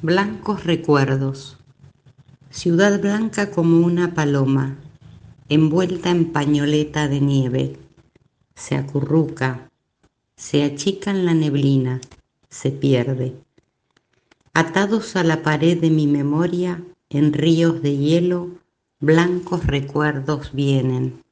Blancos recuerdos. Ciudad blanca como una paloma, envuelta en pañoleta de nieve. Se acurruca, se achica en la neblina, se pierde. Atados a la pared de mi memoria, en ríos de hielo, blancos recuerdos vienen.